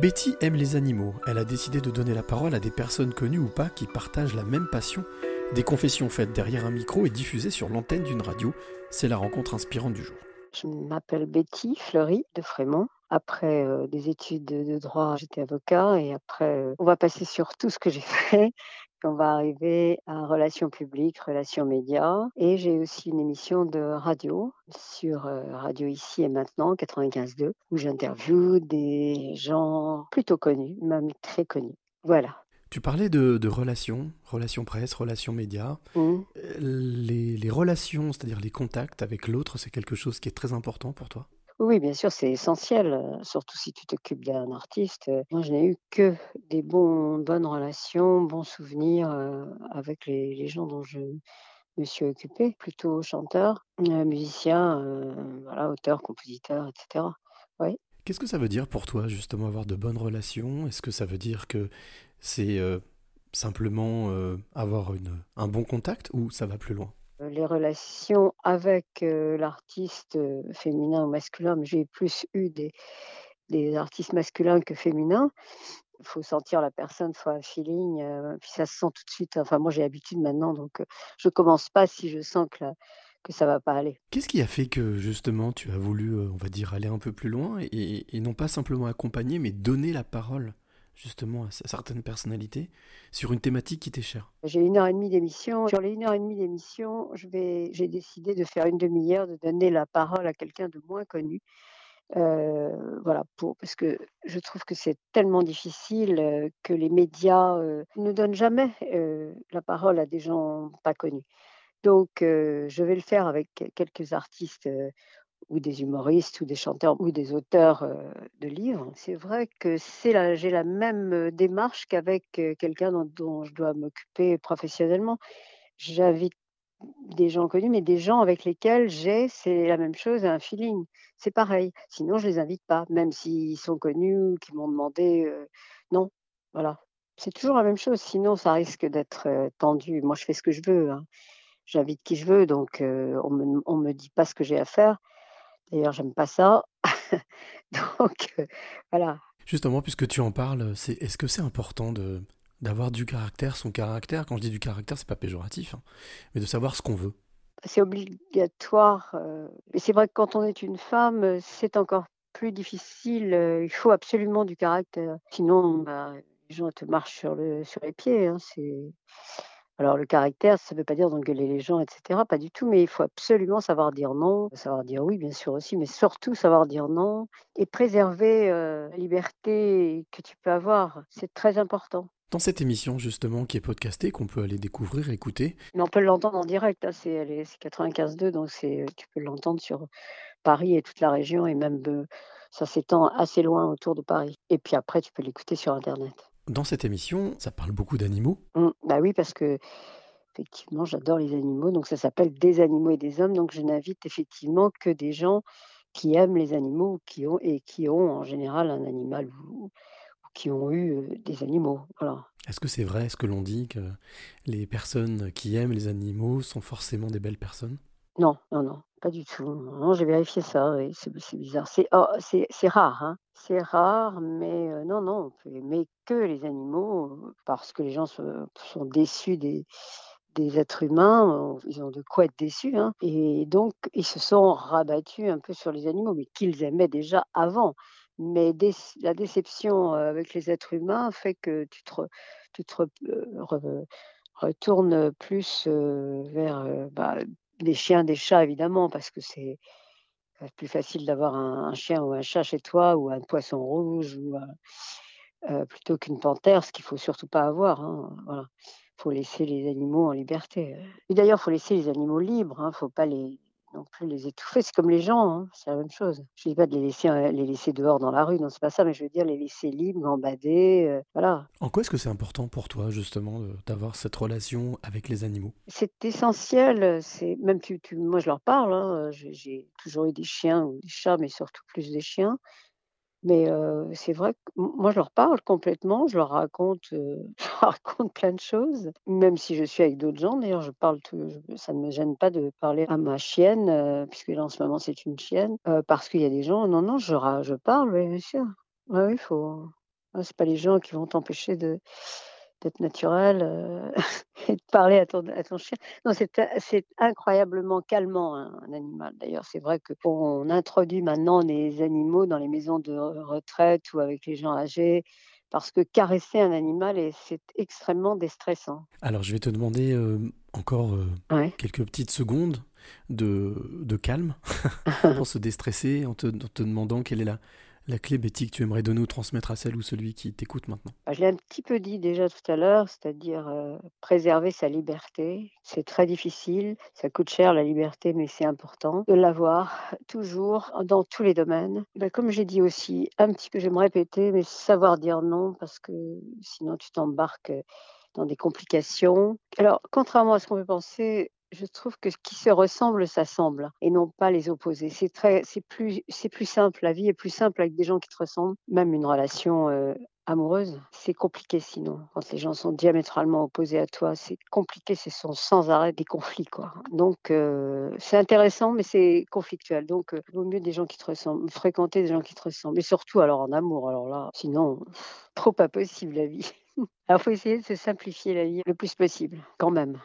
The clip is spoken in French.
Betty aime les animaux. Elle a décidé de donner la parole à des personnes connues ou pas qui partagent la même passion. Des confessions faites derrière un micro et diffusées sur l'antenne d'une radio. C'est la rencontre inspirante du jour. Je m'appelle Betty Fleury de Frémont. Après euh, des études de, droit, j'étais avocat et après, euh, on va passer sur tout ce que j'ai fait. On va arriver à relations publiques, relations médias. Et j'ai aussi une émission de radio sur euh, Radio Ici et Maintenant, 95.2, où j'interviewe des gens plutôt connus, même très connus. Voilà. Tu parlais de, de relations, relations presse, relations médias. Mmh. Les, les relations, c'est-à-dire les contacts avec l'autre, c'est quelque chose qui est très important pour toi? Oui, bien sûr, c'est essentiel, euh, surtout si tu t'occupes d'un artiste. Euh, Moi, je n'ai eu que des bonnes relations, bons souvenirs euh, avec les, gens dont je me suis occupée, plutôt chanteur, musicien, euh, voilà, auteur, compositeur, etc. Qu'est-ce que ça veut dire pour toi, justement, avoir de bonnes relations? Est-ce que ça veut dire que c'est simplement avoir un bon contact ou ça va plus loin? Les relations avec euh, l'artiste euh, féminin ou masculin, mais j'ai plus eu des, artistes masculins que féminins. Il faut sentir la personne, il faut un feeling, euh, puis ça se sent tout de suite. Enfin, moi, j'ai l'habitude maintenant, donc euh, je commence pas si je sens que, la- que ça va pas aller. Qu'est-ce qui a fait que, justement, tu as voulu, euh, on va dire, aller un peu plus loin et non pas simplement accompagner, mais donner la parole, justement, à certaines personnalités sur une thématique qui t'est chère J'ai une heure et demie d'émission. Sur les une heure et demie d'émission, j'ai décidé de faire une demi-heure, de donner la parole à quelqu'un de moins connu. Euh, voilà, pour, parce que je trouve que c'est tellement difficile euh, que les médias euh, ne donnent jamais la parole à des gens pas connus. Donc, je vais le faire avec quelques artistes ou des humoristes ou des chanteurs ou des auteurs euh, de livres. C'est vrai que c'est j'ai la même euh, démarche qu'avec euh, quelqu'un dont, je dois m'occuper professionnellement. J'invite des gens connus, mais des gens avec lesquels j'ai, c'est la même chose, un feeling. C'est pareil. Sinon, je les invite pas, même s'ils sont connus ou qu'ils m'ont demandé. non, voilà. C'est toujours la même chose. Sinon, ça risque d'être tendu. Moi, je fais ce que je veux. hein. J'invite qui je veux, donc on on me dit pas ce que j'ai à faire. D'ailleurs, j'aime pas ça. donc euh, voilà. Justement, puisque tu en parles, c'est est-ce que c'est important de d'avoir du caractère, son caractère? Quand je dis du caractère, c'est pas péjoratif, hein, mais de savoir ce qu'on veut. C'est obligatoire. euh, Et c'est vrai que quand on est une femme, euh, c'est encore plus difficile. euh, Il faut absolument du caractère. Sinon, bah, les gens te marchent sur, le, sur les pieds. hein, c'est... Alors, le caractère, ça ne veut pas dire d'engueuler les gens, etc. Pas du tout, mais il faut absolument savoir dire non, savoir dire oui, bien sûr aussi, mais surtout savoir dire non et préserver euh, la liberté que tu peux avoir. C'est très important. Dans cette émission, justement, qui est podcastée, qu'on peut aller découvrir, écouter, Mais on peut l'entendre en direct. hein, C'est, elle est- c'est 95.2, donc c'est, tu peux l'entendre sur Paris et toute la région, et même euh, ça s'étend assez loin autour de Paris. Et puis après, tu peux l'écouter sur Internet. Dans cette émission, ça parle beaucoup d'animaux. Mm, Bah oui, parce que effectivement, j'adore les animaux, donc ça s'appelle Des animaux et des hommes. Donc je n'invite effectivement que des gens qui aiment les animaux, qui ont et qui ont en général un animal ou, ou qui ont eu euh, des animaux. Voilà. Est-ce que c'est vrai, est-ce que l'on dit que les personnes qui aiment les animaux sont forcément des belles personnes? Non, non, non, pas du tout. Non, j'ai vérifié ça, oui, c'est bizarre. C'est oh, rare, hein. C'est rare, mais non, non, on peut aimer que les animaux parce que les gens sont déçus des, des êtres humains. Ils ont de quoi être déçus, hein. Et donc, ils se sont rabattus un peu sur les animaux, mais qu'ils aimaient déjà avant. Mais la déception avec les êtres humains fait que tu te, tu te re- re- retournes plus vers euh, bah, des chiens, des chats, évidemment, parce que c'est plus facile d'avoir un, chien ou un chat chez toi, ou un poisson rouge, ou euh, plutôt qu'une panthère, ce qu'il faut surtout pas avoir. hein, faut laisser les animaux en liberté. Et d'ailleurs, faut laisser les animaux libres. Hein, faut pas les non plus les étouffer. C'est comme les gens, hein, c'est la même chose. Je dis pas de les laisser, euh, les laisser dehors dans la rue, non, c'est pas ça, mais je veux dire les laisser libres, gambader, euh, voilà. En quoi est-ce que c'est important pour toi, justement, d'avoir cette relation avec les animaux? C'est essentiel, c'est même tu, tu- moi je leur parle, hein, euh, j'ai toujours eu des chiens ou des chats, mais surtout plus des chiens. Mais c'est vrai que moi je leur parle complètement, je leur raconte, je raconte plein de choses, même si je suis avec d'autres gens. D'ailleurs, je parle tout, ça ne me gêne pas de parler à ma chienne, puisque là en ce moment c'est une chienne, parce qu'il y a des gens. Non, non, je, je parle, oui, bien sûr. Oui, il faut. Hein, c'est pas les gens qui vont t'empêcher de d'être naturel euh, et de parler à ton, à ton chien. Non, c'est incroyablement calmant hein, un animal. D'ailleurs, c'est vrai qu'on introduit maintenant des animaux dans les maisons de retraite ou avec les gens âgés parce que caresser un animal, c'est extrêmement déstressant. Alors, je vais te demander euh, encore euh, quelques petites secondes de, de calme pour se déstresser en te, en te demandant quelle est la, la clé, Betty, que tu aimerais donner ou transmettre à celle ou celui qui t'écoute maintenant? Bah, Je l'ai un petit peu dit déjà tout à l'heure, c'est-à-dire euh, préserver sa liberté. C'est très difficile, ça coûte cher la liberté, mais c'est important de l'avoir toujours dans tous les domaines. Bah, comme j'ai dit aussi, un petit peu, je répéter, mais savoir dire non, parce que sinon tu t'embarques dans des complications. Alors, contrairement à ce qu'on peut penser, je trouve que ce qui se ressemble s'assemble et non pas les opposés. C'est très, c'est plus, c'est plus simple. La vie est plus simple avec des gens qui te ressemblent. Même une relation euh, amoureuse, c'est compliqué sinon. Quand les gens sont diamétralement opposés à toi, c'est compliqué. Ce sont sans arrêt des conflits, quoi. Donc euh, c'est intéressant, mais c'est conflictuel. Donc il euh, vaut mieux des gens qui te ressemblent, fréquenter des gens qui te ressemblent. Et surtout alors en amour. Alors là, sinon, trop pas possible la vie. Alors faut essayer de se simplifier la vie le plus possible, quand même.